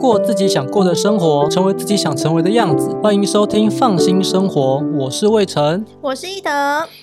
过自己想过的生活，成为自己想成为的样子。欢迎收听《放心生活》，我是魏晨，我是一德。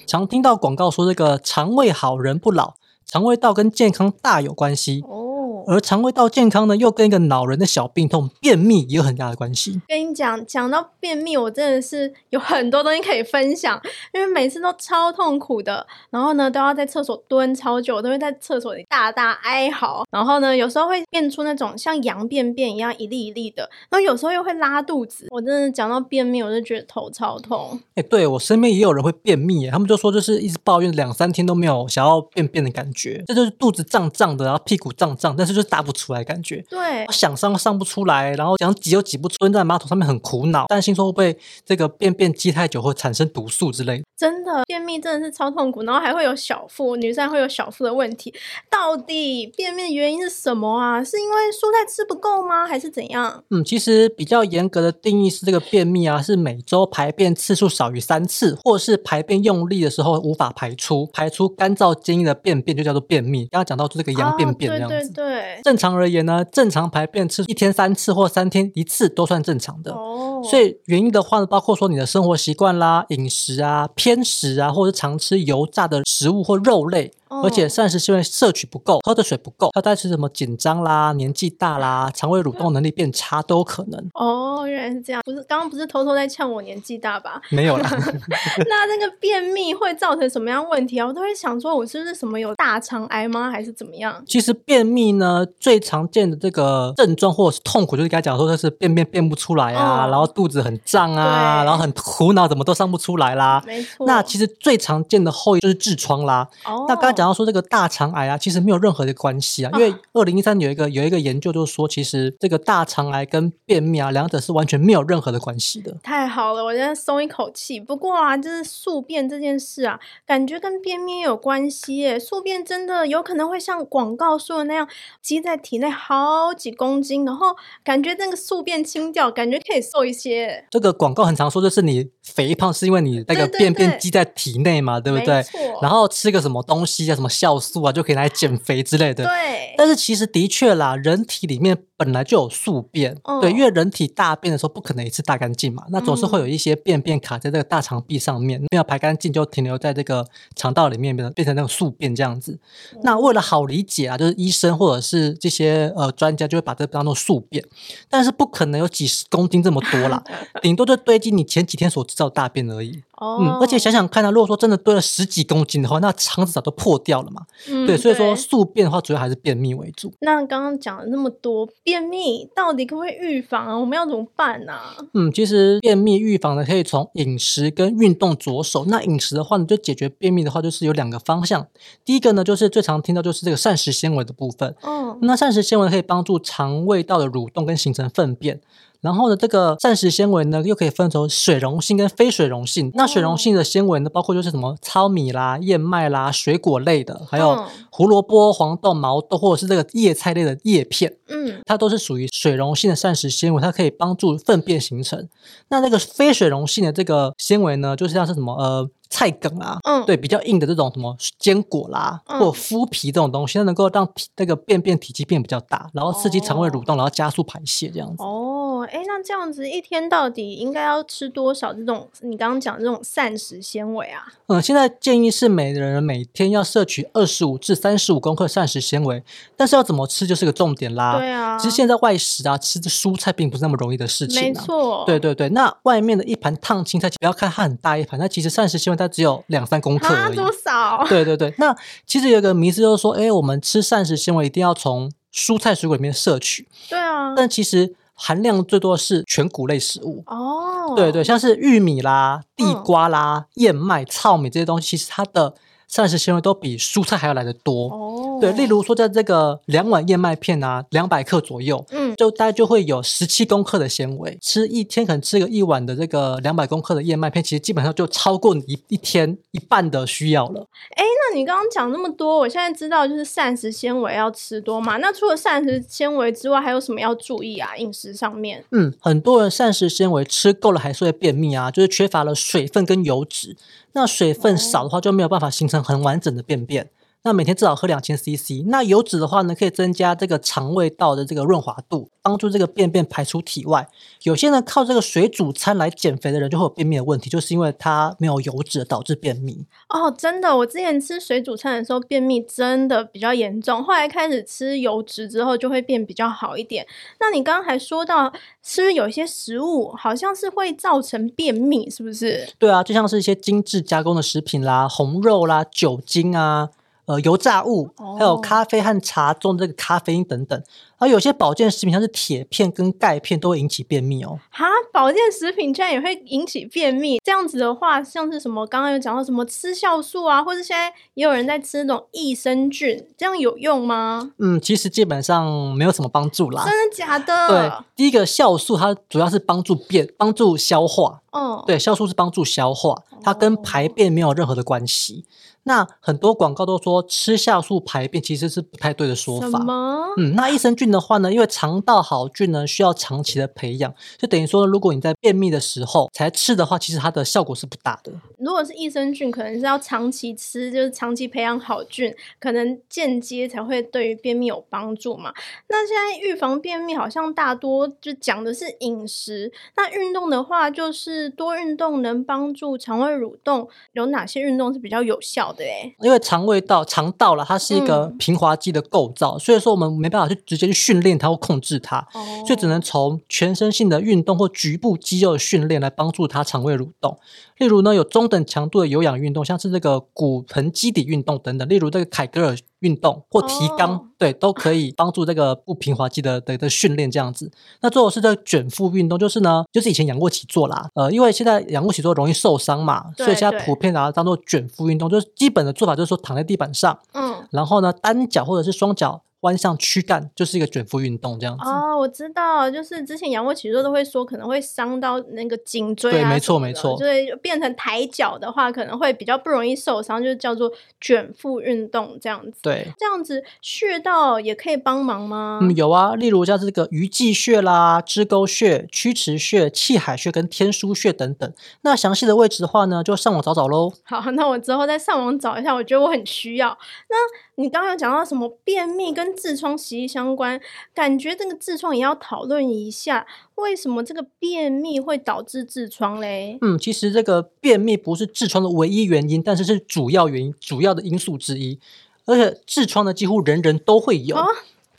常听到广告说这个肠胃好人不老，肠胃道跟健康大有关系。哦而肠胃道健康呢，又跟一个恼人的小病痛便秘也有很大的关系。跟你讲，讲到便秘，我真的是有很多东西可以分享，因为每次都超痛苦的，然后呢，都要在厕所蹲超久，都会在厕所里大大哀嚎，然后呢，有时候会变出那种像羊便便一样一粒一粒的，然后有时候又会拉肚子。我真的讲到便秘，我就觉得头超痛。哎、欸，对，我身边也有人会便秘，他们就说就是一直抱怨两三天都没有想要便便的感觉，这就是肚子胀胀的，然后屁股胀胀，但是。就是答不出来，感觉对，想上上不出来，然后想挤又挤不出，蹲在马桶上面很苦恼，担心说会不会这个便便积太久会产生毒素之类的。真的便秘真的是超痛苦，然后还会有小腹，女生会有小腹的问题。到底便秘的原因是什么啊？是因为蔬菜吃不够吗？还是怎样？嗯，其实比较严格的定义是这个便秘啊，是每周排便次数少于三次，或是排便用力的时候无法排出，排出干燥坚硬的便便就叫做便秘。刚刚讲到这个羊便便这样子，哦、对对对。正常而言呢，正常排便次数一天三次或三天一次都算正常的。哦，所以原因的话呢，包括说你的生活习惯啦、饮食啊。偏食啊，或者常吃油炸的食物或肉类。而且膳食纤维摄取不够，喝的水不够，他在吃什么紧张啦、年纪大啦、肠胃蠕动能力变差都有可能。哦，原来是这样，不是刚刚不是偷偷在呛我年纪大吧？没有啦。那那个便秘会造成什么样问题啊？我都会想说，我是不是什么有大肠癌吗？还是怎么样？其实便秘呢，最常见的这个症状或者是痛苦，就是刚才讲说，就是便便便不出来啊，哦、然后肚子很胀啊，然后很苦恼，怎么都上不出来啦。没错。那其实最常见的后遗就是痔疮啦。哦。那刚才讲到说这个大肠癌啊，其实没有任何的关系啊，因为二零一三年有一个有一个研究，就是说其实这个大肠癌跟便秘啊，两者是完全没有任何的关系的。太好了，我现在松一口气。不过啊，就是宿便这件事啊，感觉跟便秘有关系耶。宿便真的有可能会像广告说的那样积在体内好几公斤，然后感觉那个宿便清掉，感觉可以瘦一些。这个广告很常说，就是你肥胖是因为你那个便便积在体内嘛，对，不对？然后吃个什么东西啊，什么酵素啊。就可以来减肥之类的。对，但是其实的确啦，人体里面本来就有宿便，嗯、对，因为人体大便的时候不可能一次大干净嘛，那总是会有一些便便卡在这个大肠壁上面，没有排干净就停留在这个肠道里面，变成变成那种宿便这样子。嗯、那为了好理解啊，就是医生或者是这些呃专家就会把这个当做宿便，但是不可能有几十公斤这么多啦，顶多就堆积你前几天所制造大便而已。哦、嗯，而且想想看啊，如果说真的堆了十几公斤的话，那肠子早都破掉了嘛。嗯、对，所以说宿便的话，主要还是便秘为主。那刚刚讲了那么多，便秘到底可不可以预防啊？我们要怎么办呢、啊？嗯，其实便秘预防呢，可以从饮食跟运动着手。那饮食的话呢，就解决便秘的话，就是有两个方向。第一个呢，就是最常听到就是这个膳食纤维的部分。哦，那膳食纤维可以帮助肠胃道的蠕动跟形成粪便。然后呢，这个膳食纤维呢，又可以分成水溶性跟非水溶性。那水溶性的纤维呢，包括就是什么糙米啦、燕麦啦、水果类的，还有胡萝卜、黄豆、毛豆，或者是这个叶菜类的叶片。嗯，它都是属于水溶性的膳食纤维，它可以帮助粪便形成。那那个非水溶性的这个纤维呢，就是像是什么呃。菜梗啊，嗯，对，比较硬的这种什么坚果啦，嗯、或麸皮这种东西，它能够让体那个便便体积变比较大，然后刺激肠胃蠕动，哦、然后加速排泄这样子。哦，哎，那这样子一天到底应该要吃多少这种你刚刚讲的这种膳食纤维啊？嗯，现在建议是每人每天要摄取二十五至三十五公克膳食纤维，但是要怎么吃就是个重点啦。对啊，其实现在外食啊，吃的蔬菜并不是那么容易的事情，啊。没错。对对对，那外面的一盘烫青菜，不要看它很大一盘，那其实膳食纤维。它只有两三公克而已，多少？对对对，那其实有一个迷思就是说，哎，我们吃膳食纤维一定要从蔬菜水果里面摄取。对啊，但其实含量最多的是全谷类食物。哦，对对，像是玉米啦、地瓜啦、嗯、燕麦、糙米这些东西，其实它的。膳食纤维都比蔬菜还要来得多哦，对，例如说在这个两碗燕麦片啊，两百克左右，嗯，就大概就会有十七公克的纤维。吃一天可能吃个一碗的这个两百公克的燕麦片，其实基本上就超过你一一天一半的需要了。哎，那你刚刚讲那么多，我现在知道就是膳食纤维要吃多嘛？那除了膳食纤维之外，还有什么要注意啊？饮食上面？嗯，很多人膳食纤维吃够了还是会便秘啊，就是缺乏了水分跟油脂。那水分少的话就没有办法形成很完整的便便，那每天至少喝两千 CC。那油脂的话呢，可以增加这个肠胃道的这个润滑度，帮助这个便便排出体外。有些人靠这个水煮餐来减肥的人就会有便秘的问题，就是因为它没有油脂导致便秘。哦，真的，我之前吃水煮餐的时候便秘真的比较严重，后来开始吃油脂之后就会变比较好一点。那你刚刚还说到，是不是有一些食物好像是会造成便秘，是不是？对啊，就像是一些精致加工的食品啦、红肉啦、酒精啊。呃，油炸物，还有咖啡和茶中这个咖啡因等等，而有些保健食品像是铁片跟钙片都会引起便秘哦。哈，保健食品居然也会引起便秘？这样子的话，像是什么刚刚有讲到什么吃酵素啊，或者现在也有人在吃那种益生菌，这样有用吗？嗯，其实基本上没有什么帮助啦。真的假的？对，第一个酵素它主要是帮助便，帮助消化。嗯，对，酵素是帮助消化，它跟排便没有任何的关系。那很多广告都说吃酵素排便，其实是不太对的说法。什么？嗯，那益生菌的话呢，因为肠道好菌呢需要长期的培养，就等于说，如果你在便秘的时候才吃的话，其实它的效果是不大的。如果是益生菌，可能是要长期吃，就是长期培养好菌，可能间接才会对于便秘有帮助嘛。那现在预防便秘好像大多就讲的是饮食，那运动的话，就是多运动能帮助肠胃蠕动，有哪些运动是比较有效的？哎，因为肠胃道、肠道了，它是一个平滑肌的构造，嗯、所以说我们没办法去直接去训练它或控制它，哦、所以只能从全身性的运动或局部肌肉的训练来帮助它肠胃蠕动。例如呢，有中等强度的有氧运动，像是这个骨盆基底运动等等，例如这个凯格尔运动或提肛，哦、对，都可以帮助这个不平滑肌的的的训练这样子。那最后是这个卷腹运动，就是呢，就是以前仰卧起坐啦，呃，因为现在仰卧起坐容易受伤嘛，所以现在普遍把它当做卷腹运动，就是基本的做法就是说躺在地板上，嗯，然后呢单脚或者是双脚。弯向躯干就是一个卷腹运动，这样子哦，我知道，就是之前仰卧起坐都会说可能会伤到那个颈椎啊，对，没错没错，所以变成抬脚的话可能会比较不容易受伤，就是叫做卷腹运动这样子。对，这样子穴道也可以帮忙吗？嗯，有啊，例如像这个鱼际穴啦、支沟穴、曲池穴、气海穴跟天枢穴等等。那详细的位置的话呢，就上网找找喽。好，那我之后再上网找一下，我觉得我很需要。那你刚刚有讲到什么便秘跟痔疮息息相关，感觉这个痔疮也要讨论一下，为什么这个便秘会导致痔疮嘞？嗯，其实这个便秘不是痔疮的唯一原因，但是是主要原因、主要的因素之一，而且痔疮呢几乎人人都会有。哦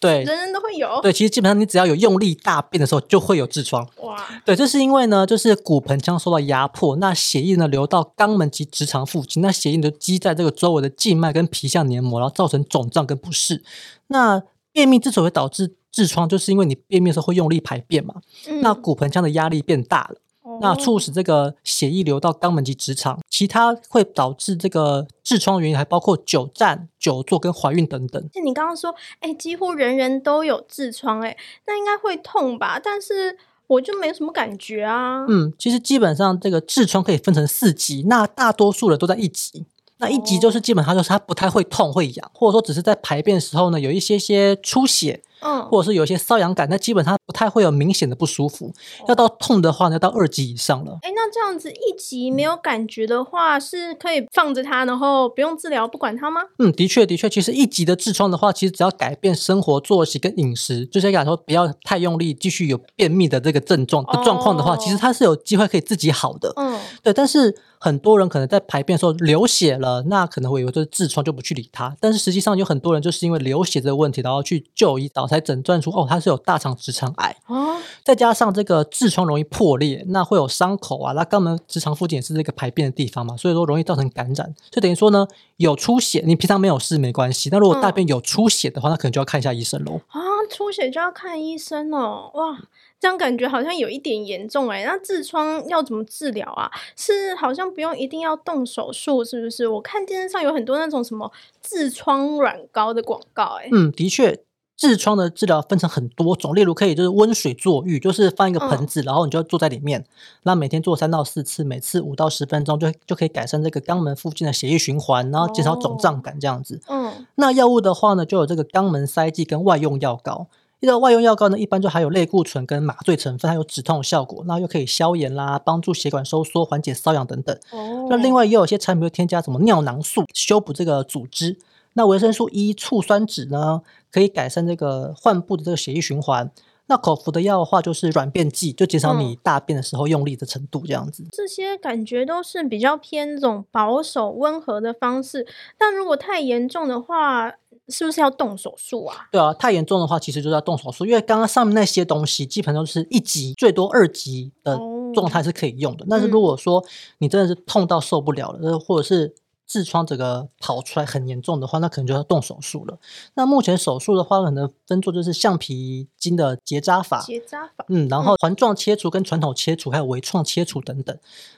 对，人人都会有。对，其实基本上你只要有用力大便的时候，就会有痔疮。哇，对，这是因为呢，就是骨盆腔受到压迫，那血液呢流到肛门及直肠附近，那血液就积在这个周围的静脉跟皮下黏膜，然后造成肿胀跟不适。那便秘之所以会导致痔疮，就是因为你便秘的时候会用力排便嘛，嗯、那骨盆腔的压力变大了。那促使这个血液流到肛门及直肠，其他会导致这个痔疮的原因还包括久站、久坐跟怀孕等等。就你刚刚说，哎，几乎人人都有痔疮，哎，那应该会痛吧？但是我就没什么感觉啊。嗯，其实基本上这个痔疮可以分成四级，那大多数人都在一级。那一级就是基本上就是它不太会痛会痒，或者说只是在排便的时候呢有一些些出血。嗯，或者是有一些瘙痒感，那基本上不太会有明显的不舒服。哦、要到痛的话，要到二级以上了。哎，那这样子一级没有感觉的话，是可以放着它，然后不用治疗，不管它吗？嗯，的确的确，其实一级的痔疮的话，其实只要改变生活作息跟饮食，就是讲说不要太用力，继续有便秘的这个症状的状况的话，哦、其实它是有机会可以自己好的。嗯，对，但是。很多人可能在排便的时候流血了，那可能会以为这是痔疮，就不去理它。但是实际上有很多人就是因为流血这个问题，然后去就医，然后才诊断出哦，他是有大肠直肠癌。哦，再加上这个痔疮容易破裂，那会有伤口啊，那肛门直肠附近也是这个排便的地方嘛，所以说容易造成感染。就等于说呢，有出血，你平常没有事没关系，那如果大便有出血的话，那可能就要看一下医生喽。啊，出血就要看医生哦，哇。这样感觉好像有一点严重哎，那痔疮要怎么治疗啊？是好像不用一定要动手术，是不是？我看电视上有很多那种什么痔疮软膏的广告哎。嗯，的确，痔疮的治疗分成很多种，例如可以就是温水坐浴，就是放一个盆子，嗯、然后你就坐在里面，那每天做三到四次，每次五到十分钟，就就可以改善这个肛门附近的血液循环，然后减少肿胀感这样子。哦、嗯，那药物的话呢，就有这个肛门塞剂跟外用药膏。这个外用药膏呢，一般就含有类固醇跟麻醉成分，还有止痛效果，那又可以消炎啦，帮助血管收缩，缓解瘙痒等等。哦。那另外也有一些产品会添加什么尿囊素，修补这个组织。那维生素 E 醋酸酯呢，可以改善这个患部的这个血液循环。那口服的药的话，就是软便剂，就减少你大便的时候用力的程度，这样子。这些感觉都是比较偏这种保守温和的方式，但如果太严重的话，是不是要动手术啊？对啊，太严重的话，其实就是要动手术，因为刚刚上面那些东西基本上都是一级，最多二级的状态是可以用的。哦、但是如果说你真的是痛到受不了了，嗯、或者是。痔疮这个跑出来很严重的话，那可能就要动手术了。那目前手术的话，可能分做就是橡皮筋的结扎法，结扎法，嗯，然后环状切除跟传统切除，还有微创切除等等。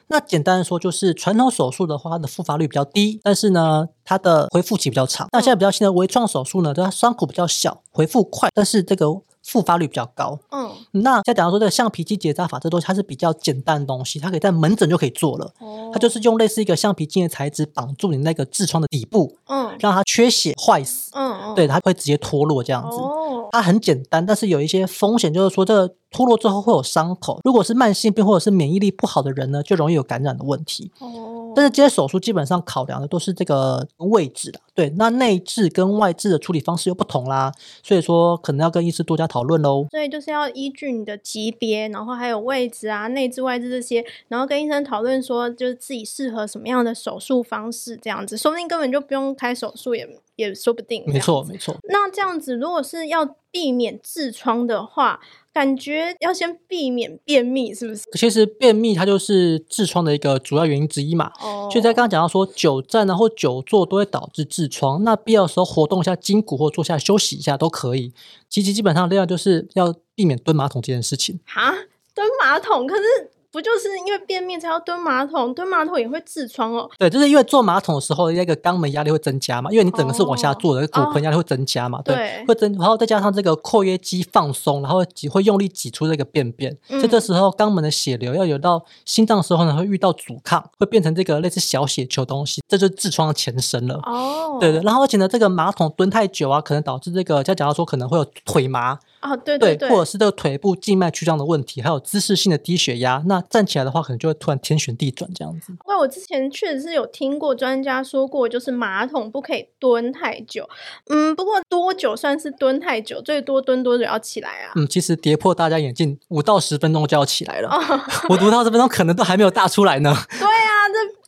那简单的说，就是传统手术的话，它的复发率比较低，但是呢，它的恢复期比较长。那现在比较新的微创手术呢，它伤口比较小，恢复快，但是这个。复发率比较高。嗯，那再讲到说这个橡皮筋结扎法，这东西它是比较简单的东西，它可以在门诊就可以做了。哦，它就是用类似一个橡皮筋的材质绑住你那个痔疮的底部，嗯，让它缺血坏死。嗯嗯，对，它会直接脱落这样子。哦，它很简单，但是有一些风险，就是说这个脱落之后会有伤口。如果是慢性病或者是免疫力不好的人呢，就容易有感染的问题。哦。但是这些手术基本上考量的都是这个位置的，对，那内痔跟外痔的处理方式又不同啦，所以说可能要跟医师多加讨论喽。所以就是要依据你的级别，然后还有位置啊、内痔外痔这些，然后跟医生讨论说，就是自己适合什么样的手术方式，这样子，说不定根本就不用开手术也也说不定。没错，没错。那这样子，如果是要避免痔疮的话，感觉要先避免便秘，是不是？其实便秘它就是痔疮的一个主要原因之一嘛。哦。就在刚刚讲到说，久站啊或久坐都会导致痔疮，那必要的时候活动一下筋骨或坐下休息一下都可以。其实基本上另外就是要避免蹲马桶这件事情。哈，蹲马桶可是。不就是因为便秘才要蹲马桶？蹲马桶也会痔疮哦。对，就是因为坐马桶的时候，那个肛门压力会增加嘛，因为你整个是往下坐的，骨盆压力会增加嘛，对，对会增，然后再加上这个括约肌放松，然后挤会用力挤出这个便便，所以这时候肛门的血流要有到心脏的时候呢，会遇到阻抗，会变成这个类似小血球东西，这就是痔疮的前身了。哦，对对，然后而且呢，这个马桶蹲太久啊，可能导致这个，就讲到说可能会有腿麻。啊、哦，对对对，对，或者是这个腿部静脉曲张的问题，还有姿势性的低血压，那站起来的话，可能就会突然天旋地转这样子。那我之前确实是有听过专家说过，就是马桶不可以蹲太久。嗯，不过多久算是蹲太久？最多蹲多久要起来啊？嗯，其实跌破大家眼镜，五到十分钟就要起来了。哦、我读到这分钟可能都还没有大出来呢。对。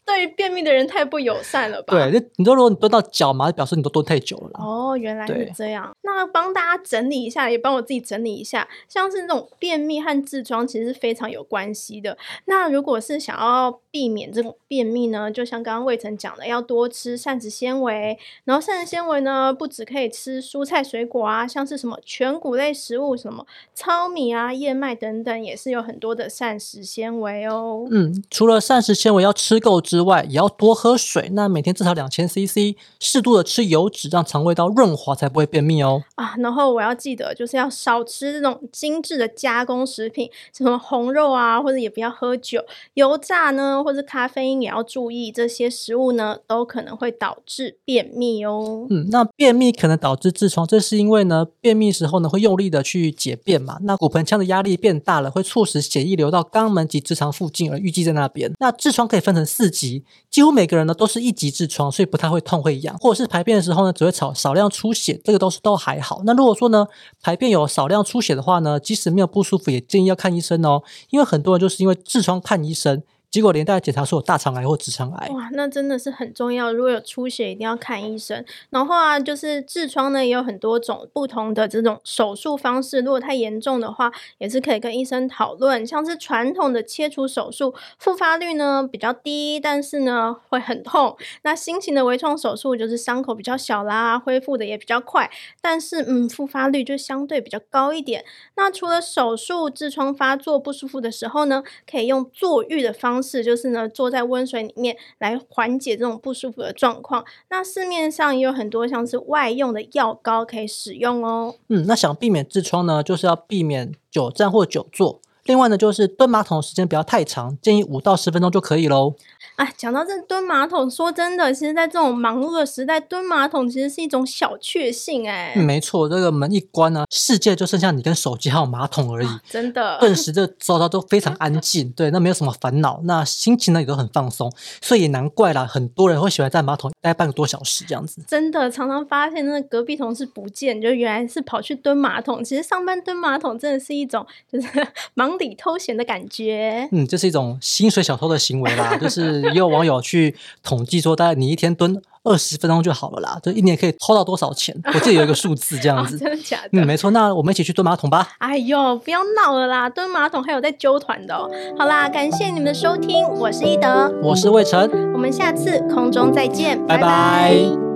对于便秘的人太不友善了吧？对，你说如果你蹲到脚麻，表示你都蹲太久了。哦，原来是这样。那帮大家整理一下，也帮我自己整理一下，像是那种便秘和痔疮其实是非常有关系的。那如果是想要避免这种便秘呢，就像刚刚魏晨讲的，要多吃膳食纤维。然后膳食纤维呢，不只可以吃蔬菜水果啊，像是什么全谷类食物，什么糙米啊、燕麦等等，也是有很多的膳食纤维哦。嗯，除了膳食纤维要吃够之外，也要多喝水。那每天至少两千 CC，适度的吃油脂，让肠胃道润滑，才不会便秘哦。啊，然后我要记得，就是要少吃这种精致的加工食品，什么红肉啊，或者也不要喝酒、油炸呢，或者咖啡因也要注意。这些食物呢，都可能会导致便秘哦。嗯，那便秘可能导致痔疮，这是因为呢，便秘时候呢会用力的去解便嘛，那骨盆腔的压力变大了，会促使血液流到肛门及直肠附近，而淤积在那边。那痔疮可以分成四级。几乎每个人呢都是一级痔疮，所以不太会痛会痒，或者是排便的时候呢只会少少量出血，这个都是都还好。那如果说呢排便有少量出血的话呢，即使没有不舒服，也建议要看医生哦，因为很多人就是因为痔疮看医生。结果连带检查出有大肠癌或直肠癌。哇，那真的是很重要。如果有出血，一定要看医生。然后啊，就是痔疮呢，也有很多种不同的这种手术方式。如果太严重的话，也是可以跟医生讨论。像是传统的切除手术，复发率呢比较低，但是呢会很痛。那新型的微创手术就是伤口比较小啦，恢复的也比较快，但是嗯，复发率就相对比较高一点。那除了手术，痔疮发作不舒服的时候呢，可以用坐浴的方是，就是呢，坐在温水里面来缓解这种不舒服的状况。那市面上也有很多像是外用的药膏可以使用哦。嗯，那想避免痔疮呢，就是要避免久站或久坐。另外呢，就是蹲马桶的时间不要太长，建议五到十分钟就可以喽。哎，讲到这蹲马桶，说真的，其实，在这种忙碌的时代，蹲马桶其实是一种小确幸哎。没错，这个门一关呢，世界就剩下你跟手机还有马桶而已。啊、真的，顿时这周遭都非常安静，对，那没有什么烦恼，那心情呢也都很放松，所以也难怪啦，很多人会喜欢在马桶待半个多小时这样子。真的，常常发现那隔壁同事不见，就原来是跑去蹲马桶。其实上班蹲马桶真的是一种就是 忙里偷闲的感觉。嗯，这是一种薪水小偷的行为啦，就是。也有网友去统计说，大概你一天蹲二十分钟就好了啦，就一年可以偷到多少钱？我记得有一个数字这样子。哦，真的假的？嗯，没错。那我们一起去蹲马桶吧。哎呦，不要闹了啦！蹲马桶还有在揪团的哦。好啦，感谢你们的收听，我是一德，我是魏晨，我们下次空中再见，拜拜。拜拜。